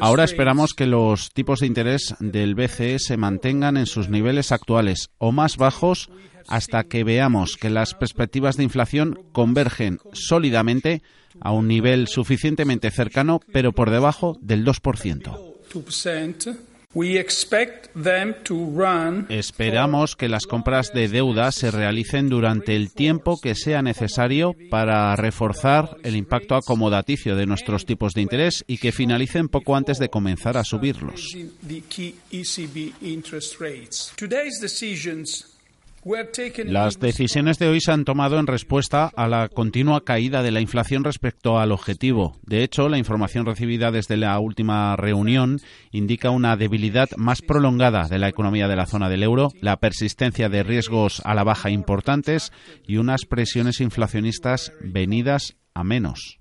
Ahora esperamos que los tipos de interés del BCE se mantengan en sus niveles actuales o más bajos hasta que veamos que las perspectivas de inflación convergen sólidamente a un nivel suficientemente cercano, pero por debajo del 2%. Esperamos que las compras de deuda se realicen durante el tiempo que sea necesario para reforzar el impacto acomodaticio de nuestros tipos de interés y que finalicen poco antes de comenzar a subirlos. Las decisiones de hoy se han tomado en respuesta a la continua caída de la inflación respecto al objetivo. De hecho, la información recibida desde la última reunión indica una debilidad más prolongada de la economía de la zona del euro, la persistencia de riesgos a la baja importantes y unas presiones inflacionistas venidas a menos.